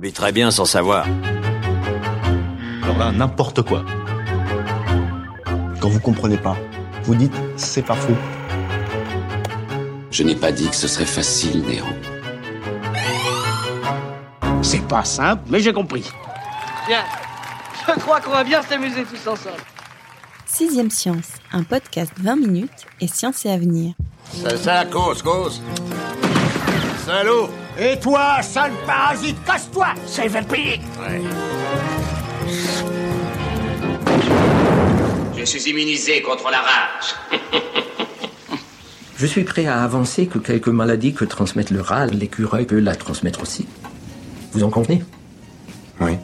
On vit très bien sans savoir. Alors là, n'importe quoi. Quand vous comprenez pas, vous dites c'est pas faux. Je n'ai pas dit que ce serait facile, Néo. C'est pas simple, mais j'ai compris. Bien. Je crois qu'on va bien s'amuser tous ensemble. Sixième Science, un podcast 20 minutes et science et avenir. C'est ça, cause, cause. Salaud Et toi, sale parasite, casse-toi C'est vampire Je suis immunisé contre la rage. Je suis prêt à avancer que quelques maladies que transmettent le rat, l'écureuil peut la transmettre aussi. Vous en convenez? Oui.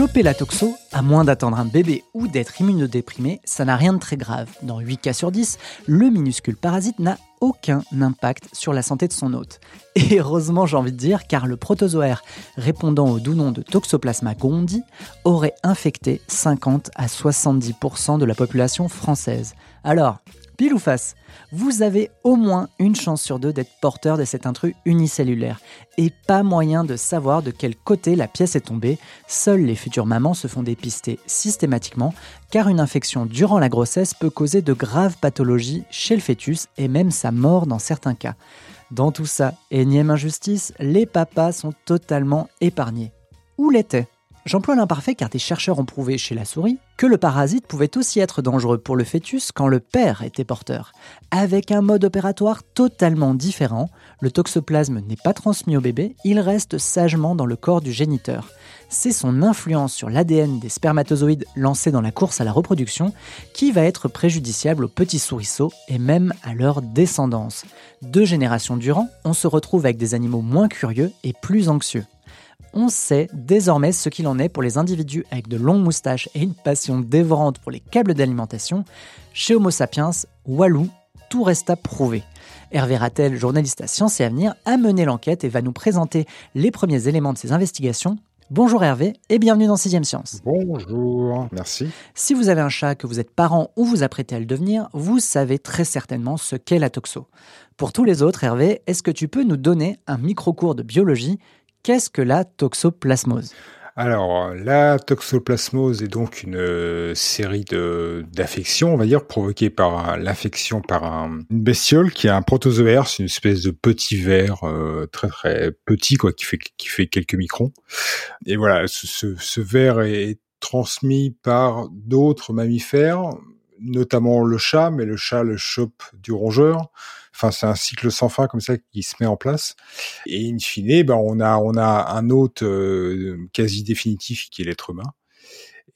Choper la toxo, à moins d'attendre un bébé ou d'être immunodéprimé, ça n'a rien de très grave. Dans 8 cas sur 10, le minuscule parasite n'a aucun impact sur la santé de son hôte. Et heureusement, j'ai envie de dire, car le protozoaire répondant au doux nom de Toxoplasma gondii aurait infecté 50 à 70% de la population française. Alors, pile ou face vous avez au moins une chance sur deux d'être porteur de cet intrus unicellulaire. Et pas moyen de savoir de quel côté la pièce est tombée. Seules les futures mamans se font dépister systématiquement, car une infection durant la grossesse peut causer de graves pathologies chez le fœtus et même sa mort dans certains cas. Dans tout ça, énième injustice, les papas sont totalement épargnés. Où l'était J'emploie l'imparfait car des chercheurs ont prouvé chez la souris que le parasite pouvait aussi être dangereux pour le fœtus quand le père était porteur. Avec un mode opératoire totalement différent, le toxoplasme n'est pas transmis au bébé, il reste sagement dans le corps du géniteur. C'est son influence sur l'ADN des spermatozoïdes lancés dans la course à la reproduction qui va être préjudiciable aux petits souriceaux et même à leur descendance. Deux générations durant, on se retrouve avec des animaux moins curieux et plus anxieux on sait désormais ce qu'il en est pour les individus avec de longues moustaches et une passion dévorante pour les câbles d'alimentation. Chez Homo sapiens, Walou, tout reste à prouver. Hervé Rattel, journaliste à Sciences et Avenir, a mené l'enquête et va nous présenter les premiers éléments de ses investigations. Bonjour Hervé et bienvenue dans 6 Science. Bonjour, merci. Si vous avez un chat, que vous êtes parent ou vous apprêtez à le devenir, vous savez très certainement ce qu'est la toxo. Pour tous les autres, Hervé, est-ce que tu peux nous donner un micro-cours de biologie Qu'est-ce que la toxoplasmose? Alors, la toxoplasmose est donc une euh, série d'affections, on va dire, provoquées par l'infection par un, une bestiole qui a un protozoaire, c'est une espèce de petit ver euh, très très petit, quoi, qui fait qui fait quelques microns. Et voilà, ce, ce ver est transmis par d'autres mammifères, notamment le chat, mais le chat le chope du rongeur. Enfin, c'est un cycle sans fin comme ça qui se met en place. Et in fine, ben, on a, on a un hôte euh, quasi définitif qui est l'être humain.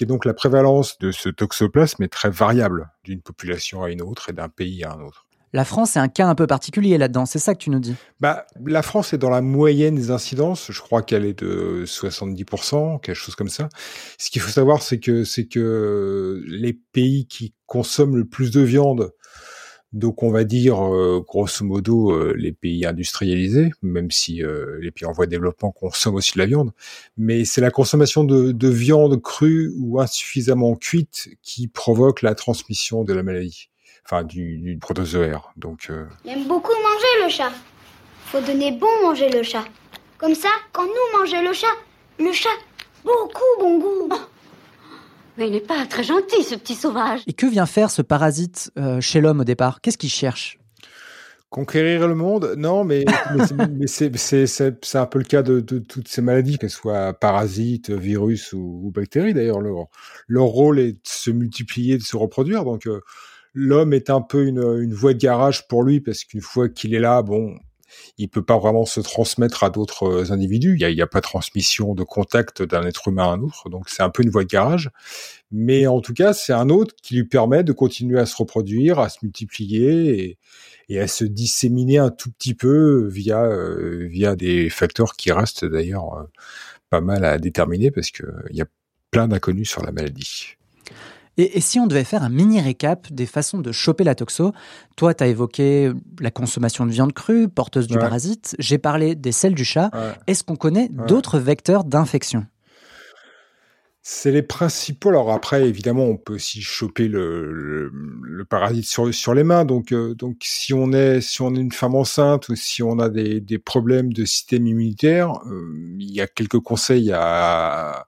Et donc, la prévalence de ce toxoplasme est très variable d'une population à une autre et d'un pays à un autre. La France est un cas un peu particulier là-dedans, c'est ça que tu nous dis? Bah, La France est dans la moyenne des incidences, je crois qu'elle est de 70%, quelque chose comme ça. Ce qu'il faut savoir, c'est que, c'est que les pays qui consomment le plus de viande donc on va dire euh, grosso modo euh, les pays industrialisés, même si euh, les pays en voie de développement consomment aussi de la viande, mais c'est la consommation de, viande crue ou insuffisamment cuite qui provoque la transmission de la maladie, enfin du, du protozoaire. Donc il aime beaucoup manger le chat. Faut donner bon manger le chat. Comme ça, quand nous mangeons le chat, le chat beaucoup bon goût. Mais il n'est pas très gentil, ce petit sauvage. Et que vient faire ce parasite euh, chez l'homme au départ? Qu'est-ce qu'il cherche? Conquérir le monde? Non, mais, c'est un peu le cas de, toutes ces maladies, qu'elles soient parasites, virus ou, bactéries d'ailleurs. Leur, leur, rôle est de se multiplier, de se reproduire. Donc euh, l'homme est un peu une, une voie de garage pour lui, parce qu'une fois qu'il est là, bon, il peut pas vraiment se transmettre à d'autres individus. Il n'y a, pas de transmission de contact d'un être humain à un autre, donc c'est un peu une voie de garage. Mais en tout cas, c'est un autre qui lui permet de continuer à se reproduire, à se multiplier et, et à se disséminer un tout petit peu via euh, via des facteurs qui restent d'ailleurs euh, pas mal à déterminer parce que il y a plein d'inconnus sur la maladie. Et, et, si on devait faire un mini récap des façons de choper la toxo, toi, tu as évoqué la consommation de viande crue, porteuse du Ouais. parasite, j'ai parlé des selles du chat. Ouais. Est-ce qu'on connaît Ouais. d'autres vecteurs d'infection? C'est les principaux. Alors après, évidemment, on peut aussi choper le, le, le parasite sur, sur les mains. Donc, euh, donc si on est si on est une femme enceinte ou si on a des, des problèmes de système immunitaire, euh, il y a quelques conseils à,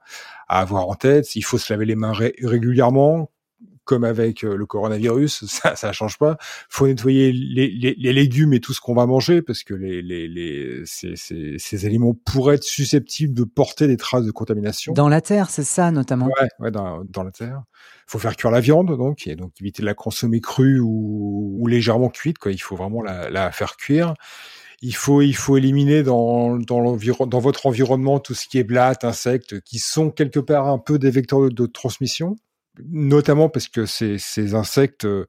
à avoir en tête. Il faut se laver les mains ré- régulièrement, comme avec euh, le coronavirus. Ça, ça change pas. faut nettoyer les, les, les légumes et tout ce qu'on va manger parce que les, les, les, ces, ces, ces aliments pourraient être susceptibles de porter des traces de contamination. Dans la terre, c'est ça notamment. Ouais, ouais, dans, dans la terre. faut faire cuire la viande, donc, et donc éviter de la consommer crue ou, ou légèrement cuite, quoi. Il faut vraiment la, la faire cuire. Il faut, il faut éliminer dans, dans, votre environnement tout ce qui est blattes, insectes, qui sont quelque part un peu des vecteurs de, transmission, notamment parce que ces, ces insectes euh,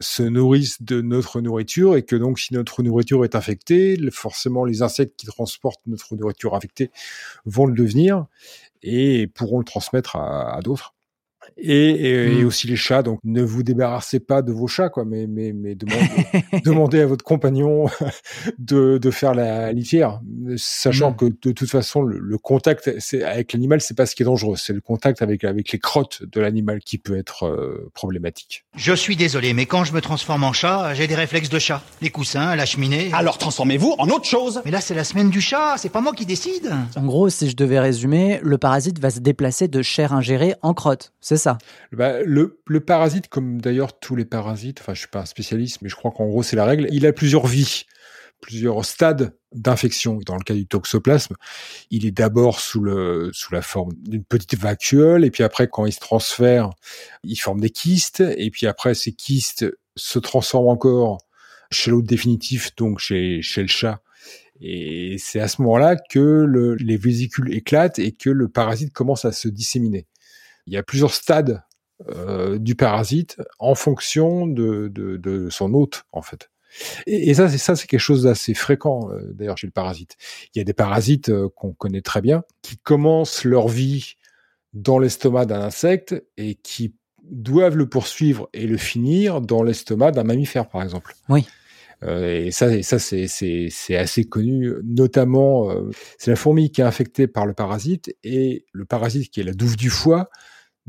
se nourrissent de notre nourriture et que donc si notre nourriture est infectée, forcément les insectes qui transportent notre nourriture infectée vont le devenir et pourront le transmettre à d'autres. Et, et, et Mm. aussi les chats, donc ne vous débarrassez pas de vos chats, quoi, mais, mais, mais demandez, demandez à votre compagnon de, de faire la litière, sachant Mm. que de toute façon le, le contact c'est, avec l'animal, c'est pas ce qui est dangereux, c'est le contact avec, avec les crottes de l'animal qui peut être euh, problématique. Je suis désolé, mais quand je me transforme en chat, j'ai des réflexes de chat. Les coussins, la cheminée. Alors transformez-vous en autre chose Mais là, c'est la semaine du chat, c'est pas moi qui décide. En gros, si je devais résumer, le parasite va se déplacer de chair ingérée en crotte. C'est Bah, le, parasite, comme d'ailleurs tous les parasites, enfin je suis pas un spécialiste, mais je crois qu'en gros c'est la règle, il a plusieurs vies, plusieurs stades d'infection. Dans le cas du toxoplasme, il est d'abord sous la forme d'une petite vacuole, et puis après quand il se transfère, il forme des kystes, et puis après ces kystes se transforment encore chez l'autre définitif, donc chez le chat. Et c'est à ce moment-là que le, les vésicules éclatent et que le parasite commence à se disséminer. Il y a plusieurs stades euh, du parasite en fonction de, de, de son hôte, en fait. Et, et ça, c'est ça, c'est quelque chose d'assez fréquent euh, d'ailleurs chez le parasite. Il y a des parasites euh, qu'on connaît très bien qui commencent leur vie dans l'estomac d'un insecte et qui doivent le poursuivre et le finir dans l'estomac d'un mammifère, par exemple. Oui. Et ça, et ça c'est, c'est, c'est assez connu, notamment, c'est la fourmi qui est infectée par le parasite et le parasite qui est la douve du foie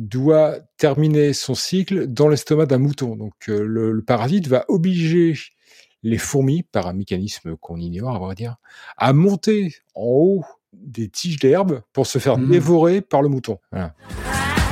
doit terminer son cycle dans l'estomac d'un mouton. Donc euh, le, le parasite va obliger les fourmis, par un mécanisme qu'on ignore, à vrai dire, à monter en haut des tiges d'herbe pour se faire Mhm. dévorer par le mouton. Voilà.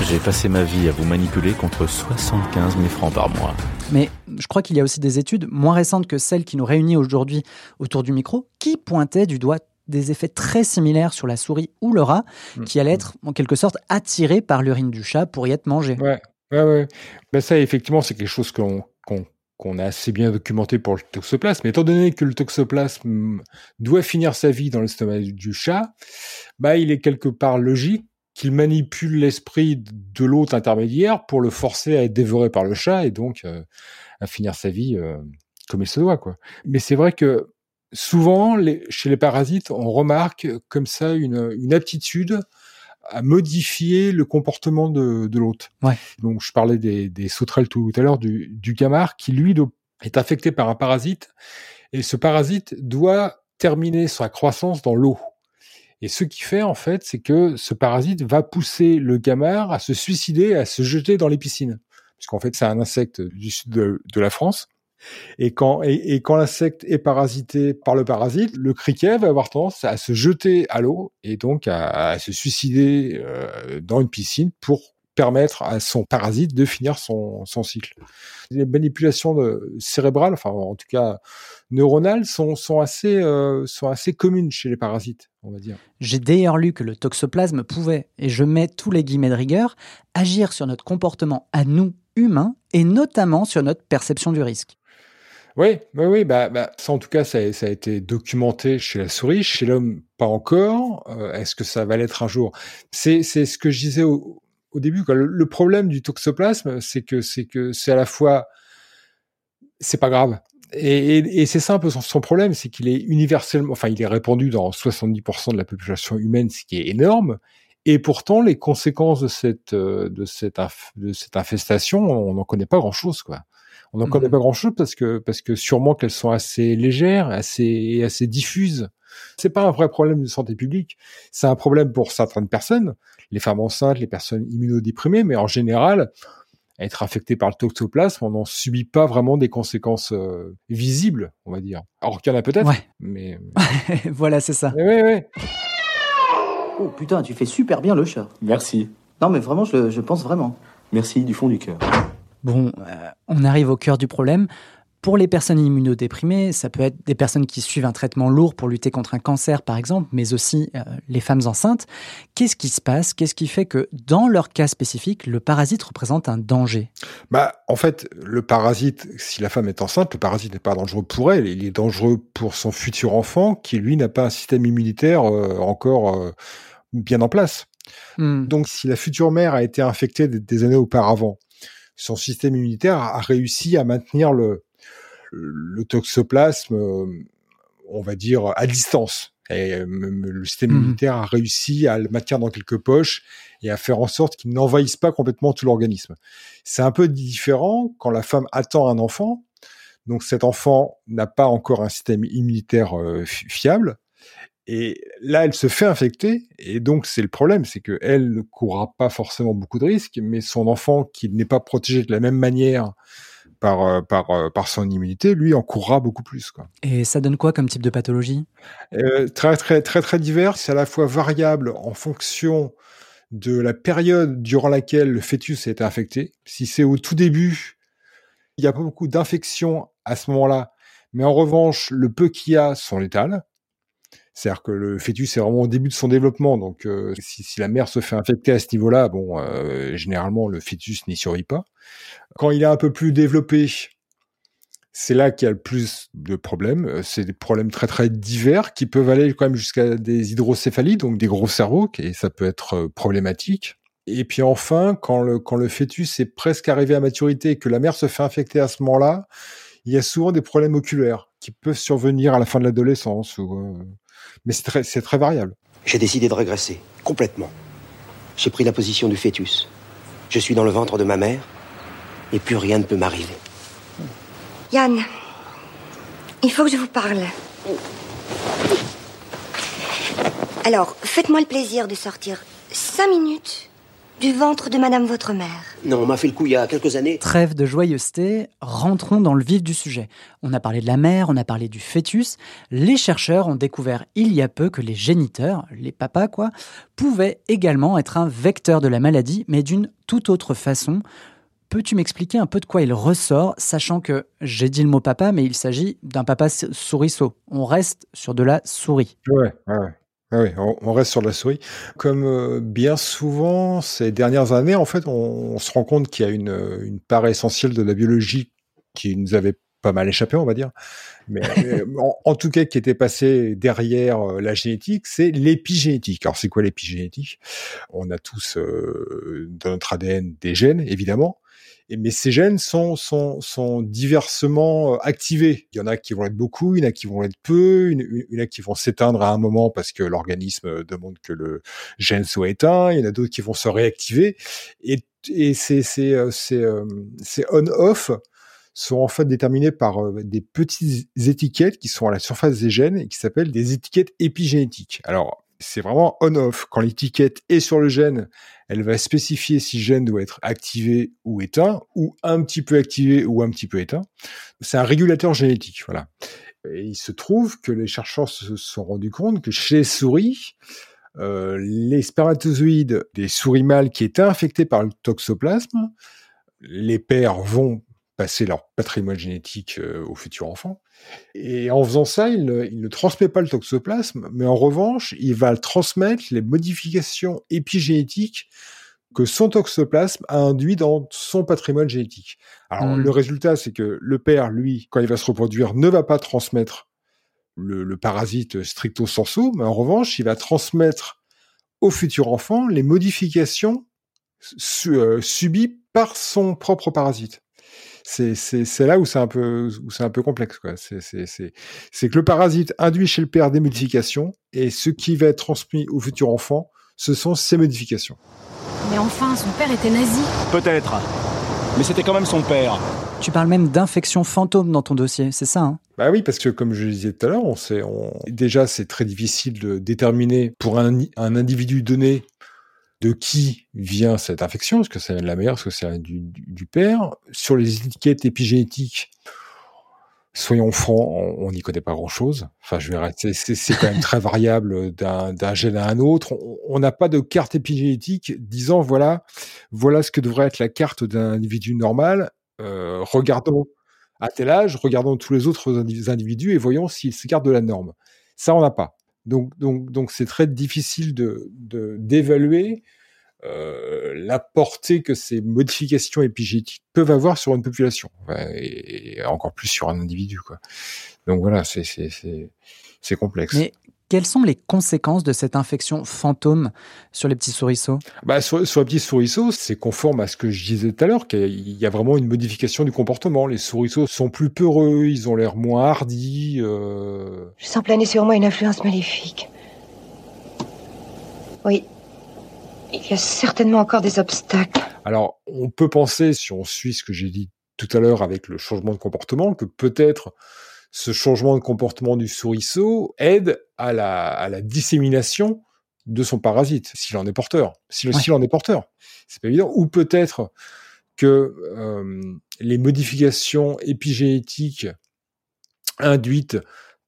J'ai passé ma vie à vous manipuler contre 75 000 francs par mois. Mais je crois qu'il y a aussi des études moins récentes que celles qui nous réunissent aujourd'hui autour du micro qui pointaient du doigt des effets très similaires sur la souris ou le rat Mm. qui allaient être en quelque sorte attirés par l'urine du chat pour y être mangés. Ouais, ouais, ouais. Ben ça, effectivement, c'est quelque chose qu'on qu'on qu'on a assez bien documenté pour le toxoplasme. Mais étant donné que le toxoplasme doit finir sa vie dans l'estomac du chat, bah, il est quelque part logique qu'il manipule l'esprit de l'autre intermédiaire pour le forcer à être dévoré par le chat et donc euh, à finir sa vie euh, comme il se doit, quoi. Mais c'est vrai que souvent, les, chez les parasites, on remarque comme ça une, une aptitude à modifier le comportement de, de l'hôte. Ouais. Donc, je parlais des, des sauterelles tout à l'heure, du, du gamard, qui lui est affecté par un parasite, et ce parasite doit terminer sa croissance dans l'eau. Et ce qui fait, en fait, c'est que ce parasite va pousser le gamard à se suicider, à se jeter dans les piscines. Puisqu'en fait, c'est un insecte du sud de, de la France. Et quand, et, quand l'insecte est parasité par le parasite, le criquet va avoir tendance à se jeter à l'eau et donc à, se suicider euh, dans une piscine pour permettre à son parasite de finir son, cycle. Les manipulations de, cérébrales, enfin en tout cas neuronales, sont, sont, assez, euh, sont assez communes chez les parasites, on va dire. J'ai d'ailleurs lu que le toxoplasme pouvait, et je mets tous les guillemets de rigueur, agir sur notre comportement à nous, humains, et notamment sur notre perception du risque. Oui, oui, oui. Bah, bah, ça, en tout cas, ça, a été documenté chez la souris, chez l'homme, pas encore. Euh, Est-ce que ça va l'être un jour? C'est ce que je disais au, début. Le, problème du toxoplasme, c'est que c'est que c'est à la fois, c'est pas grave. Et, et, c'est ça un peu son, problème, c'est qu'il est universellement, enfin, il est répandu dans 70% de la population humaine, ce qui est énorme. Et pourtant, les conséquences de cette de cette de cette infestation, on n'en connaît pas grand chose, quoi. On n'en mmh. connaît pas grand chose parce que parce que sûrement qu'elles sont assez légères, assez assez diffuses. C'est pas un vrai problème de santé publique. C'est un problème pour certaines personnes, les femmes enceintes, les personnes immunodéprimées, mais en général, être affecté par le toxoplasme, on n'en subit pas vraiment des conséquences euh, visibles, on va dire. Alors qu'il y en a peut-être, ouais. mais voilà, c'est ça. Oui, oui. Oh putain, tu fais super bien le chat. Merci. Non, mais vraiment, je, je pense vraiment. Merci du fond du cœur. Bon, euh, on arrive au cœur du problème. Pour les personnes immunodéprimées, ça peut être des personnes qui suivent un traitement lourd pour lutter contre un cancer, par exemple, mais aussi euh, les femmes enceintes. Qu'est-ce qui se passe? Qu'est-ce qui fait que, dans leur cas spécifique, le parasite représente un danger? Bah, en fait, le parasite, si la femme est enceinte, le parasite n'est pas dangereux pour elle. Il est dangereux pour son futur enfant, qui lui n'a pas un système immunitaire euh, encore euh, bien en place. Hmm. Donc, si la future mère a été infectée des, des années auparavant, son système immunitaire a réussi à maintenir le le toxoplasme, on va dire, à distance. Et le système Mhm. immunitaire a réussi à le maintenir dans quelques poches et à faire en sorte qu'il n'envahisse pas complètement tout l'organisme. C'est un peu différent quand la femme attend un enfant. Donc cet enfant n'a pas encore un système immunitaire euh, fiable. Et là, elle se fait infecter, et donc c'est le problème, c'est que elle ne courra pas forcément beaucoup de risques, mais son enfant qui n'est pas protégé de la même manière par, euh, par, euh, par son immunité, lui en courra beaucoup plus. Quoi. Et ça donne quoi comme type de pathologie? Euh, Très très très très divers. C'est à la fois variable en fonction de la période durant laquelle le fœtus a été infecté. Si c'est au tout début, il y a pas beaucoup d'infections à ce moment-là, mais en revanche, le peu qu'il y a sont létales. C'est-à-dire que le fœtus est vraiment au début de son développement, donc euh, si, la mère se fait infecter à ce niveau-là, bon, euh, généralement le fœtus n'y survit pas. Quand il est un peu plus développé, c'est là qu'il y a le plus de problèmes. C'est des problèmes très très divers qui peuvent aller quand même jusqu'à des hydrocéphalies, donc des gros cerveaux, et ça peut être problématique. Et puis enfin, quand le, quand le fœtus est presque arrivé à maturité et que la mère se fait infecter à ce moment-là, il y a souvent des problèmes oculaires qui peuvent survenir à la fin de l'adolescence. Ou, euh... Mais c'est très, c'est très variable. J'ai décidé de régresser, complètement. J'ai pris la position du fœtus. Je suis dans le ventre de ma mère, et plus rien ne peut m'arriver. Yann, il faut que je vous parle. Alors, faites-moi le plaisir de sortir cinq minutes du ventre de Madame votre mère. Non, on m'a fait le coup il y a quelques années. Trêve de joyeuseté, rentrons dans le vif du sujet. On a parlé de la mère, on a parlé du fœtus. Les chercheurs ont découvert il y a peu que les géniteurs, les papas quoi, pouvaient également être un vecteur de la maladie, mais d'une toute autre façon. Peux-tu m'expliquer un peu de quoi il ressort, sachant que j'ai dit le mot papa, mais il s'agit d'un papa souriceau. On reste sur de la souris. Ouais, ouais. Ah oui, on reste sur la souris. Comme euh, bien souvent ces dernières années, en fait, on, on se rend compte qu'il y a une, une, part essentielle de la biologie qui nous avait pas mal échappé, on va dire, mais en, en, tout cas qui était passé derrière euh, la génétique, c'est l'épigénétique. Alors c'est quoi l'épigénétique? On a tous euh, dans notre ADN des gènes, évidemment, et, mais ces gènes sont, sont, sont diversement activés. Il y en a qui vont être beaucoup, il y en a qui vont être peu, il y en a qui vont s'éteindre à un moment parce que l'organisme demande que le gène soit éteint, il y en a d'autres qui vont se réactiver. Et, et ces, ces, ces, ces on-off sont en fait déterminés par des petites étiquettes qui sont à la surface des gènes et qui s'appellent des étiquettes épigénétiques. Alors, c'est vraiment on-off. Quand l'étiquette est sur le gène, elle va spécifier si le gène doit être activé ou éteint, ou un petit peu activé ou un petit peu éteint. C'est un régulateur génétique, voilà. Et il se trouve que les chercheurs se sont rendus compte que chez les souris, euh, les spermatozoïdes des souris mâles qui étaient infectés par le toxoplasme, les pères vont passer leur patrimoine génétique euh, au futur enfant. Et en faisant ça, il ne, il ne, transmet pas le toxoplasme, mais en revanche, il va transmettre les modifications épigénétiques que son toxoplasme a induit dans son patrimoine génétique. Alors Mm. le résultat, c'est que le père, lui, quand il va se reproduire, ne va pas transmettre le, le parasite stricto sensu, mais en revanche, il va transmettre au futur enfant les modifications su- euh, subies par son propre parasite. C'est là où c'est un peu où c'est un peu complexe quoi. C'est que le parasite induit chez le père des modifications et ce qui va être transmis au futur enfant, ce sont ces modifications. Mais enfin, son père était nazi. Peut-être. Mais c'était quand même son père. Tu parles même d'infection fantôme dans ton dossier, c'est ça hein? Bah oui, parce que comme je le disais tout à l'heure, on sait, on... déjà c'est très difficile de déterminer pour un, un individu donné de qui vient cette infection, est-ce que ça vient de la mère, est-ce que ça vient du, père? Sur les étiquettes épigénétiques, soyons francs, on n'y connaît pas grand-chose. Enfin, je vais c'est quand même très variable d'un gène à un autre. On- n'a pas de carte épigénétique disant voilà, voilà ce que devrait être la carte d'un individu normal. Euh, regardons à tel âge, regardons tous les autres indi- individus et voyons s'ils s'écartent de la norme. Ça, on n'a pas. Donc, donc, donc, c'est très difficile de d'évaluer euh, la portée que ces modifications épigénétiques peuvent avoir sur une population, et, encore plus sur un individu. Donc voilà, c'est c'est c'est complexe. Quelles sont les conséquences de cette infection fantôme sur les petits souriceaux? Bah, sur, sur les petits souriceaux, c'est conforme à ce que je disais tout à l'heure, qu'il y a vraiment une modification du comportement. Les souriceaux sont plus peureux, ils ont l'air moins hardis. Euh... Je sens planer sur moi une influence maléfique. Oui. Il y a certainement encore des obstacles. Alors, on peut penser, si on suit ce que j'ai dit tout à l'heure avec le changement de comportement, que peut-être ce changement de comportement du souriceau aide à la, à la dissémination de son parasite, s'il en est porteur. S'il Ouais. s'il en est porteur. C'est pas évident. Ou peut-être que euh, les modifications épigénétiques induites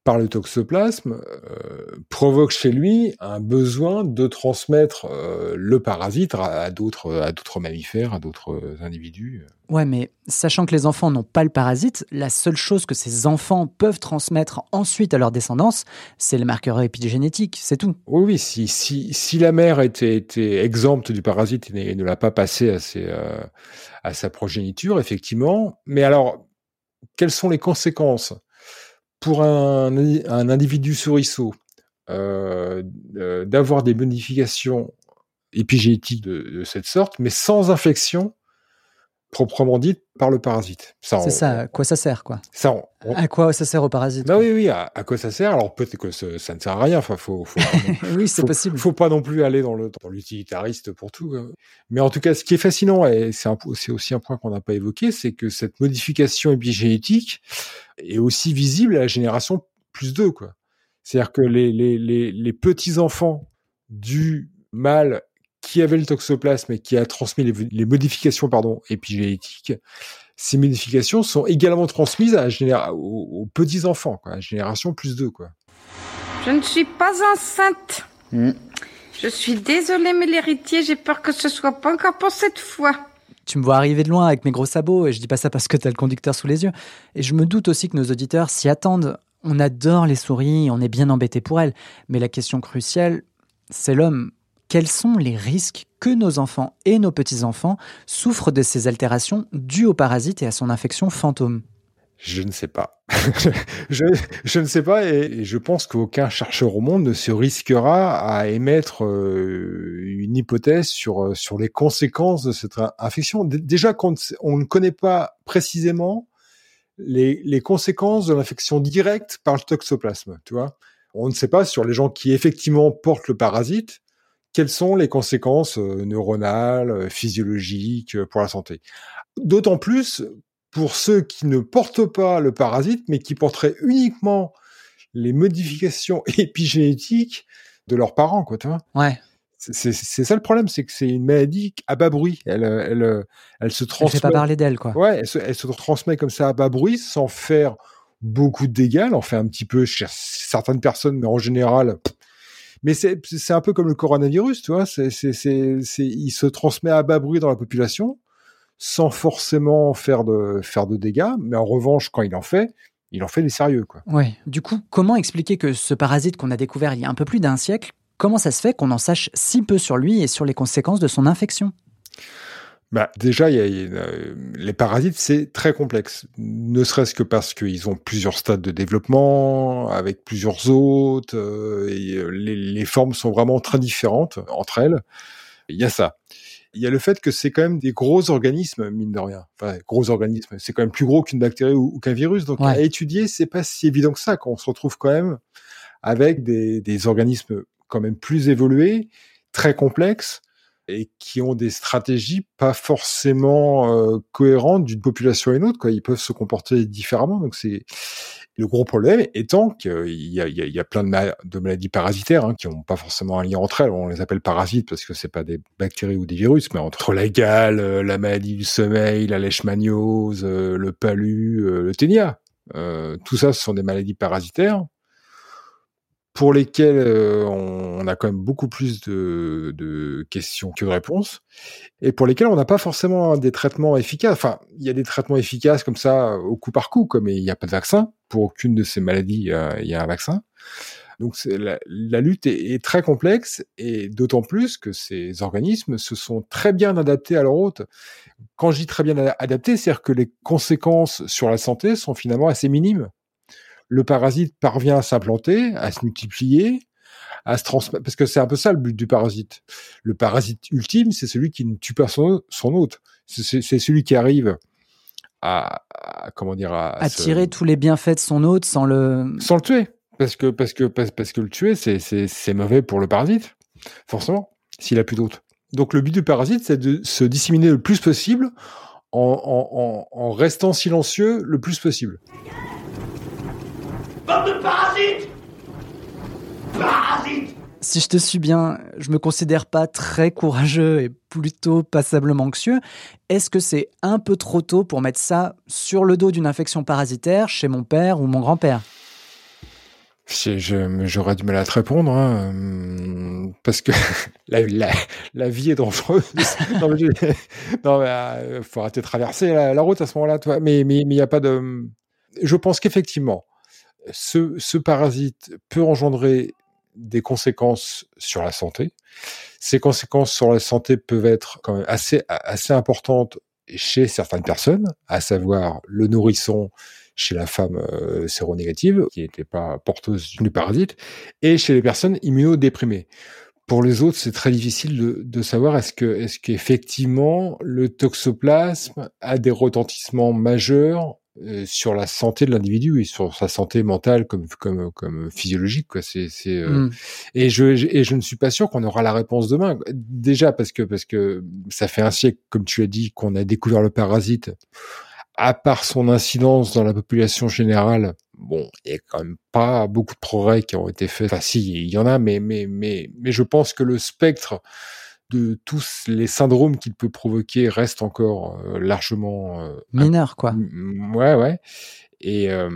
par le toxoplasme euh, provoquent chez lui un besoin de transmettre euh, le parasite à, d'autres à d'autres mammifères, à d'autres individus. Ouais, mais sachant que les enfants n'ont pas le parasite, la seule chose que ces enfants peuvent transmettre ensuite à leur descendance, c'est le marqueur épigénétique, c'est tout. Oui, oui, si, si, si la mère était, était exempte du parasite et ne- et ne l'a pas passé à, ses, euh, à sa progéniture, effectivement. Mais alors, quelles sont les conséquences? Pour un, individu souriceau euh, euh, d'avoir des modifications épigénétiques de cette sorte, mais sans infection proprement dite par le parasite C'est ça, à quoi ça sert, quoi? Ça, on- on- À quoi ça sert au parasite bah oui, oui, à, à quoi ça sert? Alors peut-être que ce- ça ne sert à rien. Enfin, faut, faut, Oui, c'est possible. Faut pas non plus aller dans le dans l'utilitariste pour tout. hein. Mais en tout cas, ce qui est fascinant et c'est aussi un point qu'on n'a pas évoqué, c'est que cette modification épigénétique est aussi visible à la génération plus 2, quoi. C'est-à-dire que les les les, les petits enfants du mâle qui avait le toxoplasme et qui a transmis les, les modifications pardon épigénétiques, ces modifications sont également transmises à la généra- aux, aux petits enfants, quoi, à la génération plus 2, quoi. Je ne suis pas enceinte. Je suis désolée, mais l'héritier, j'ai peur que ce soit pas encore pour cette fois. Tu me vois arriver de loin avec mes gros sabots, et je dis pas ça parce que t'as le conducteur sous les yeux. Et je me doute aussi que nos auditeurs s'y attendent. On adore les souris, on est bien embêté pour elles. Mais la question cruciale, c'est l'homme. Quels sont les risques que nos enfants et nos petits-enfants souffrent de ces altérations dues au parasite et à son infection fantôme? Je ne sais pas. je, ne sais pas et, je pense qu'aucun chercheur au monde ne se risquera à émettre euh, une hypothèse sur, euh, sur les conséquences de cette in- infection. Déjà on ne connaît pas précisément les, les conséquences de l'infection directe par le toxoplasme. On ne sait pas sur les gens qui effectivement portent le parasite, quelles sont les conséquences euh, neuronales, euh, physiologiques euh, pour la santé? D'autant plus pour ceux qui ne portent pas le parasite, mais qui porteraient uniquement les modifications épigénétiques de leurs parents, quoi, tu vois? Ouais. C'est- ça le problème, c'est que c'est une maladie à bas bruit. Elle, elle, elle se Elle transmet. fait pas parler d'elle, quoi. Ouais, elle se, elle se transmet comme ça à bas bruit, sans faire beaucoup de dégâts. Elle en fait un petit peu chez certaines personnes, mais en général. pff. Mais c'est un peu comme le coronavirus, tu vois. C'est- il se transmet à bas bruit dans la population, sans forcément faire de faire de dégâts. Mais en revanche, quand il en fait, il en fait des sérieux, quoi. Ouais. Du coup, comment expliquer que ce parasite qu'on a découvert il y a un peu plus d'un siècle, comment ça se fait qu'on en sache si peu sur lui et sur les conséquences de son infection? Bah, déjà, y a, y a, les parasites, c'est très complexe. Ne serait-ce que parce qu'ils ont plusieurs stades de développement, avec plusieurs hôtes, euh, et les, les, formes sont vraiment très différentes entre elles. Il y a ça. Il y a le fait que c'est quand même des gros organismes, mine de rien. Enfin, gros organismes. C'est quand même plus gros qu'une bactérie ou, ou qu'un virus. Donc, ouais. à étudier, c'est pas si évident que ça, qu'on se retrouve quand même avec des, des organismes quand même plus évolués, très complexes, et qui ont des stratégies pas forcément euh, cohérentes d'une population à une autre. Quoi. Ils peuvent se comporter différemment. Donc c'est le gros problème étant qu'il y a, il y, a, il y a plein de, mal de maladies parasitaires hein, qui n'ont pas forcément un lien entre elles. On les appelle parasites parce que c'est pas des bactéries ou des virus, mais entre la gale, la maladie du sommeil, la leishmaniose, le palu, le ténia. Euh, tout ça, ce sont des maladies parasitaires pour lesquels euh, on, a quand même beaucoup plus de, de, questions que de réponses, et pour lesquels on n'a pas forcément des traitements efficaces. Enfin, il y a des traitements efficaces comme ça au coup par coup, comme il n'y a pas de vaccin. Pour aucune de ces maladies, il y a un vaccin. Donc la, la, lutte est, est, très complexe, et d'autant plus que ces organismes se sont très bien adaptés à leur hôte. Quand je dis très bien adaptés, c'est-à-dire que les conséquences sur la santé sont finalement assez minimes le parasite parvient à s'implanter, à se multiplier, à se transmettre, parce que c'est un peu ça le but du parasite. Le parasite ultime, c'est celui qui ne tue pas son, son hôte. C'est celui qui arrive à, à comment dire, à, à se... tirer tous les bienfaits de son hôte sans le sans le tuer, parce que parce que parce, parce que le tuer, c'est c'est mauvais pour le parasite, forcément, s'il a plus d'hôte. Donc le but du parasite, c'est de se disséminer le plus possible en, en, en, en restant silencieux le plus possible. Bande de parasites Parasites Si je te suis bien, je me considère pas très courageux et plutôt passablement anxieux. Est-ce que c'est un peu trop tôt pour mettre ça sur le dos d'une infection parasitaire chez mon père ou mon grand-père? J'aurais du mal à te répondre, hein, parce que la, la, la, vie est dangereuse. non, mais, non, mais euh, faut arrêter de traverser la, la route à ce moment-là, toi. Mais mais il n'y a pas de. Je pense qu'effectivement, ce, ce, parasite peut engendrer des conséquences sur la santé. Ces conséquences sur la santé peuvent être quand même assez, assez importantes chez certaines personnes, à savoir le nourrisson chez la femme euh, séronégative, qui n'était pas porteuse du parasite, et chez les personnes immunodéprimées. Pour les autres, c'est très difficile de, de savoir est-ce que est-ce qu'effectivement le toxoplasme a des retentissements majeurs sur la santé de l'individu et sur sa santé mentale comme comme comme physiologique quoi. C'est c'est euh... mm. et je et je ne suis pas sûr qu'on aura la réponse demain. Déjà parce que parce que ça fait un siècle comme tu as dit qu'on a découvert le parasite. À part son incidence dans la population générale bon il y a quand même pas beaucoup de progrès qui ont été faits. Enfin si il y en a mais mais mais mais je pense que le spectre de tous les syndromes qu'il peut provoquer reste encore euh, largement euh, mineur, quoi. Ouais, ouais. Et euh,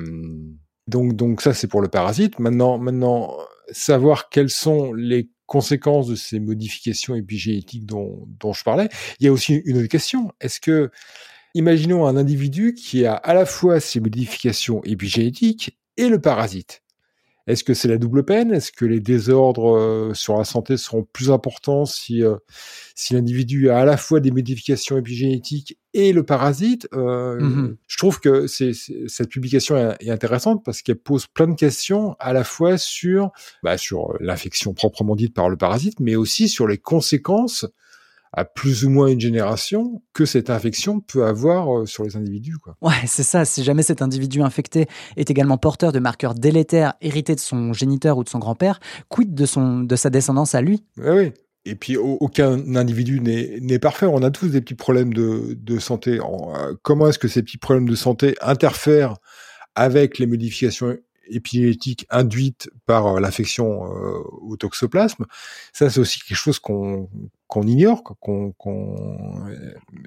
donc, donc ça, c'est pour le parasite. Maintenant, maintenant, savoir quelles sont les conséquences de ces modifications épigénétiques dont, dont je parlais. Il y a aussi une autre question. Est-ce que, imaginons un individu qui a à la fois ces modifications épigénétiques et le parasite. Est-ce que c'est la double peine? Est-ce que les désordres euh, sur la santé seront plus importants si, euh, si l'individu a à la fois des modifications épigénétiques et le parasite? Euh, mmh Je trouve que c'est, cette publication est, est intéressante parce qu'elle pose plein de questions à la fois sur, bah, sur l'infection proprement dite par le parasite, mais aussi sur les conséquences à plus ou moins une génération que cette infection peut avoir sur les individus. Quoi. Ouais, c'est ça. Si jamais cet individu infecté est également porteur de marqueurs délétères hérités de son géniteur ou de son grand-père, quid de, son, de sa descendance à lui? Oui, oui. Et puis aucun individu n'est parfait. On a tous des petits problèmes de, de santé. Comment est-ce que ces petits problèmes de santé interfèrent avec les modifications épigénétique induite par l'infection euh, au toxoplasme, ça c'est aussi quelque chose qu'on qu'on ignore, qu'on qu'on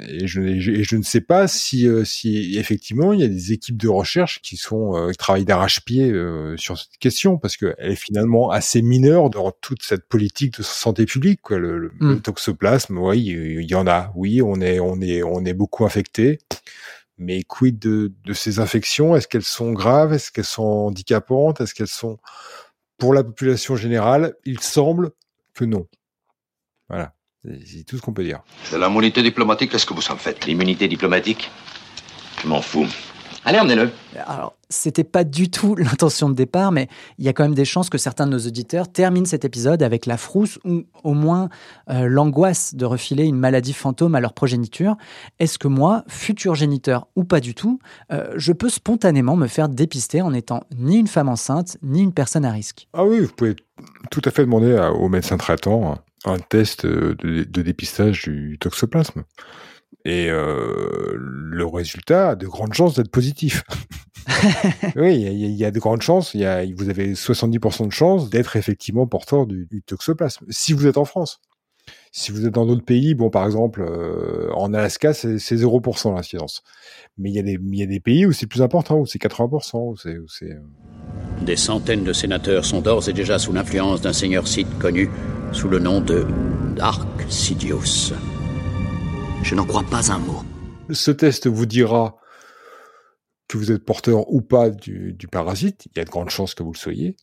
et, je, et je ne sais pas si euh, si effectivement il y a des équipes de recherche qui sont euh, qui travaillent d'arrache-pied euh, sur cette question parce qu'elle est finalement assez mineure dans toute cette politique de santé publique. Quoi. Le, le, mm. le toxoplasme, oui, il y en a. Oui, on est on est on est beaucoup infecté. Mais quid de, de ces infections? Est-ce qu'elles sont graves? Est-ce qu'elles sont handicapantes? Est-ce qu'elles sont pour la population générale Il semble que non. Voilà. C'est tout ce qu'on peut dire. C'est l'immunité diplomatique, qu'est-ce que vous en faites? L'immunité diplomatique? Je m'en fous. Allez, emmenez-le. Alors, c'était pas du tout l'intention de départ, mais il y a quand même des chances que certains de nos auditeurs terminent cet épisode avec la frousse ou au moins euh, l'angoisse de refiler une maladie fantôme à leur progéniture. Est-ce que moi, futur géniteur ou pas du tout, euh, je peux spontanément me faire dépister en étant ni une femme enceinte, ni une personne à risque? Ah oui, vous pouvez tout à fait demander à- au médecin traitant un test de, de dépistage du toxoplasme. Et euh, le résultat a de grandes chances d'être positif. oui, il y, a- de grandes chances. Y a, vous avez 70% de chances d'être effectivement porteur du, du toxoplasme, si vous êtes en France. Si vous êtes dans d'autres pays, bon, par exemple, euh, en Alaska, c'est c'est 0% l'incidence. Mais il y, a des, il y a des pays où c'est plus important, où c'est 80%, où c'est... euh, Des centaines de sénateurs sont d'ores et déjà sous l'influence d'un seigneur Sith connu sous le nom de Dark Sidious. Je n'en crois pas un mot. Ce test vous dira que vous êtes porteur ou pas du, du parasite. Il y a de grandes chances que vous le soyez.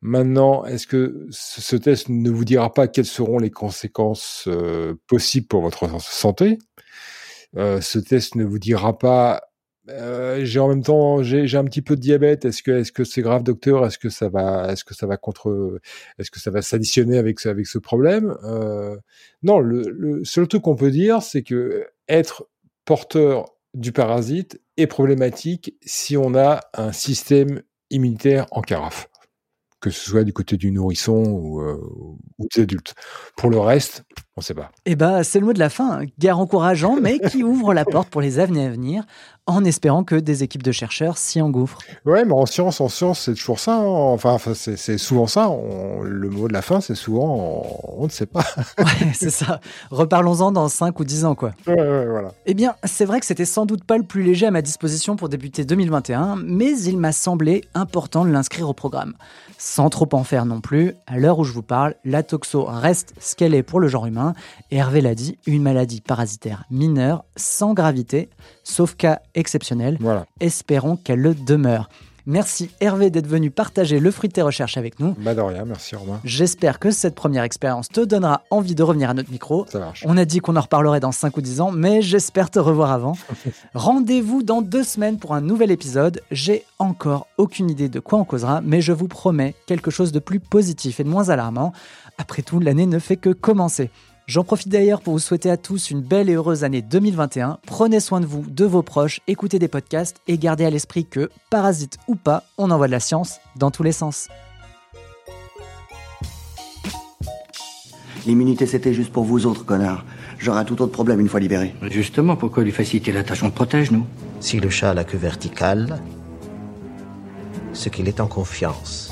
Maintenant, est-ce que ce, test ne vous dira pas quelles seront les conséquences euh, possibles pour votre santé? Euh, Ce test ne vous dira pas euh, j'ai en même temps j'ai un petit peu de diabète. Est-ce que est-ce que c'est grave, docteur? Est-ce que ça va est-ce que ça va contre est-ce que ça va s'additionner avec ce- avec ce problème? Euh, Non, le, le seul truc qu'on peut dire, c'est que être porteur du parasite est problématique si on a un système immunitaire en carafe, que ce soit du côté du nourrisson ou, euh, ou des adultes. Pour le reste, on ne sait pas. Eh ben, c'est le mot de la fin. Guerre encourageant, mais qui ouvre la porte pour les années à venir, en espérant que des équipes de chercheurs s'y engouffrent. Ouais, mais en science, en science, c'est toujours ça. hein. Enfin, c'est c'est souvent ça. On- le mot de la fin, c'est souvent on, on ne sait pas. Ouais, c'est ça. Reparlons-en dans 5 ou 10 ans, quoi. ouais, ouais, voilà. Eh bien, c'est vrai que c'était sans doute pas le plus léger à ma disposition pour débuter 2021, mais il m'a semblé important de l'inscrire au programme. Sans trop en faire non plus, à l'heure où je vous parle, la toxo reste ce qu'elle est pour le genre humain, et Hervé l'a dit, une maladie parasitaire mineure, sans gravité, sauf cas exceptionnel. Voilà. Espérons qu'elle le demeure. Merci Hervé d'être venu partager le fruit de tes recherches avec nous. Bah de rien, merci Romain. J'espère que cette première expérience te donnera envie de revenir à notre micro. Ça marche. On a dit qu'on en reparlerait dans 5 ou 10 ans, mais j'espère te revoir avant. Rendez-vous dans deux semaines pour un nouvel épisode. J'ai encore aucune idée de quoi on causera, mais je vous promets quelque chose de plus positif et de moins alarmant. Après tout, l'année ne fait que commencer. J'en profite d'ailleurs pour vous souhaiter à tous une belle et heureuse année 2021. Prenez soin de vous, de vos proches, écoutez des podcasts et gardez à l'esprit que, parasite ou pas, on envoie de la science dans tous les sens. L'immunité, c'était juste pour vous autres, connards. J'aurai un tout autre problème une fois libéré. Justement, pourquoi lui faciliter la tâche? On te protège, nous Si le chat a la queue verticale, c'est qu'il est en confiance.